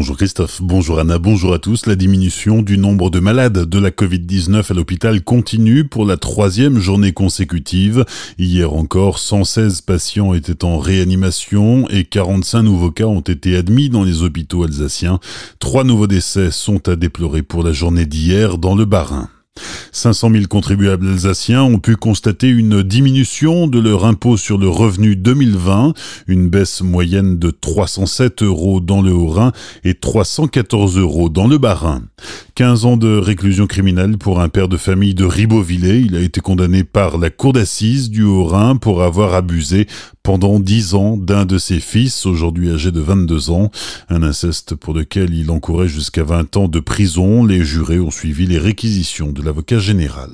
Bonjour Christophe, bonjour Anna, bonjour à tous. La diminution du nombre de malades de la Covid-19 à l'hôpital continue pour la troisième journée consécutive. Hier encore, 116 patients étaient en réanimation et 45 nouveaux cas ont été admis dans les hôpitaux alsaciens. Trois nouveaux décès sont à déplorer pour la journée d'hier dans le Bas-Rhin. 500 000 contribuables alsaciens ont pu constater une diminution de leur impôt sur le revenu 2020, une baisse moyenne de 307 euros dans le Haut-Rhin et 314 euros dans le Bas-Rhin. 15 ans de réclusion criminelle pour un père de famille de Ribeauvillé. Il a été condamné par la cour d'assises du Haut-Rhin pour avoir abusé pendant 10 ans d'un de ses fils, aujourd'hui âgé de 22 ans. Un inceste pour lequel il encourait jusqu'à 20 ans de prison. Les jurés ont suivi les réquisitions de l'avocat général.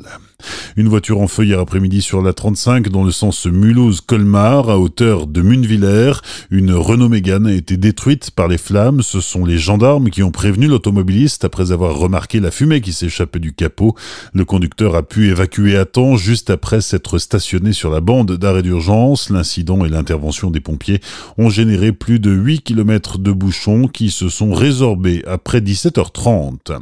Une voiture en feu hier après-midi sur la 35 dans le sens Mulhouse-Colmar à hauteur de Munviller. Une Renault Mégane a été détruite par les flammes. Ce sont les gendarmes qui ont prévenu l'automobiliste après avoir remarqué la fumée qui s'échappait du capot. Le conducteur a pu évacuer à temps juste après s'être stationné sur la bande d'arrêt d'urgence. L'incident et l'intervention des pompiers ont généré plus de 8 km de bouchons qui se sont résorbés après 17h30.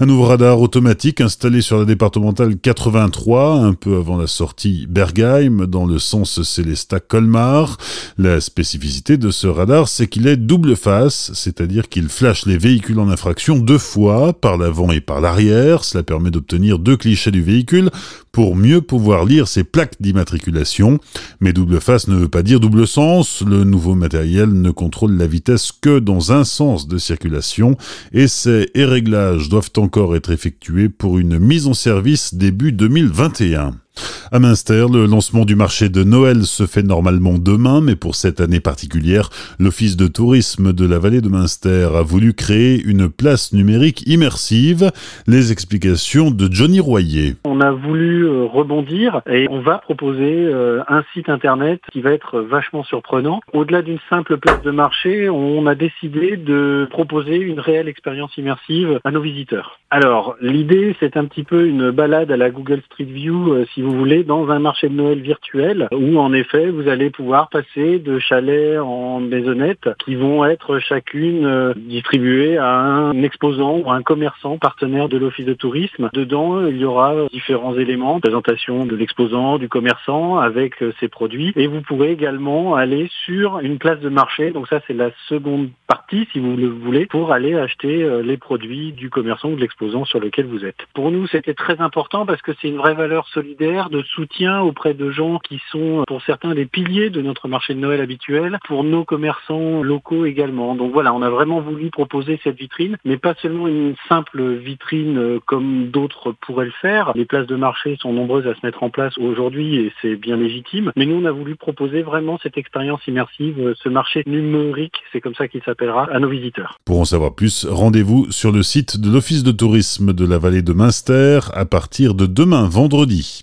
Un nouveau radar automatique installé sur la départementale 83, un peu avant la sortie Bergheim, dans le sens Célestat-Colmar. La spécificité de ce radar, c'est qu'il est double face, c'est-à-dire qu'il flash les véhicules en infraction deux fois, par l'avant et par l'arrière. Cela permet d'obtenir deux clichés du véhicule pour mieux pouvoir lire ses plaques d'immatriculation. Mais double face ne veut pas dire double sens. Le nouveau matériel ne contrôle la vitesse que dans un sens de circulation. Essais et réglages doivent encore être effectués pour une mise en service début 2021. À Münster, le lancement du marché de Noël se fait normalement demain, mais pour cette année particulière, l'Office de tourisme de la vallée de Münster a voulu créer une place numérique immersive. Les explications de Johnny Royer. On a voulu euh, rebondir et on va proposer euh, un site internet qui va être vachement surprenant. Au-delà d'une simple place de marché, on a décidé de proposer une réelle expérience immersive à nos visiteurs. Alors, l'idée, c'est un petit peu une balade à la Google Street View, euh, si vous voulez, dans un marché de Noël virtuel, où en effet, vous allez pouvoir passer de chalets en maisonnettes qui vont être chacune euh, distribuées à un exposant ou un commerçant partenaire de l'Office de tourisme. Dedans, il y aura différents éléments, présentation de l'exposant, du commerçant avec euh, ses produits, et vous pourrez également aller sur une place de marché. Donc ça, c'est la seconde partie, si vous le voulez, pour aller acheter les produits du commerçant ou de l'exposant sur lequel vous êtes. Pour nous, c'était très important parce que c'est une vraie valeur solidaire de soutien auprès de gens qui sont, pour certains, les piliers de notre marché de Noël habituel, pour nos commerçants locaux également. Donc voilà, on a vraiment voulu proposer cette vitrine, mais pas seulement une simple vitrine euh, comme d'autres pourraient le faire. Les places de marché sont nombreuses à se mettre en place aujourd'hui et c'est bien légitime. Mais nous, on a voulu proposer vraiment cette expérience immersive, euh, ce marché numérique, c'est comme ça qu'il s'appellera, à nos visiteurs. Pour en savoir plus, rendez-vous sur le site de l'Office de tourisme de la vallée de Münster à partir de demain vendredi.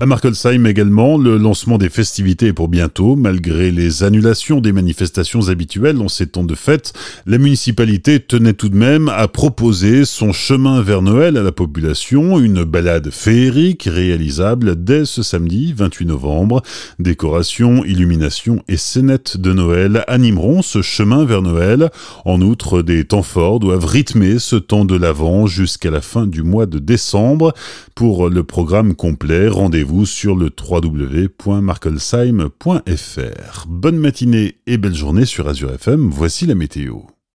À Markelsheim également, le lancement des festivités est pour bientôt. Malgré les annulations des manifestations habituelles en ces temps de fête, la municipalité tenait tout de même à proposer son chemin vers Noël à la population, une balade féerique réalisable dès ce samedi 28 novembre. Décoration, illumination et scénettes de Noël animeront ce chemin vers Noël. En outre, des temps forts doivent rythmer ce temps de l'Avent jusqu'à la fin du mois de décembre. Pour le programme complet, rendez-vous sur le www.markelsheim.fr. Bonne matinée et belle journée sur Azure FM, voici la météo.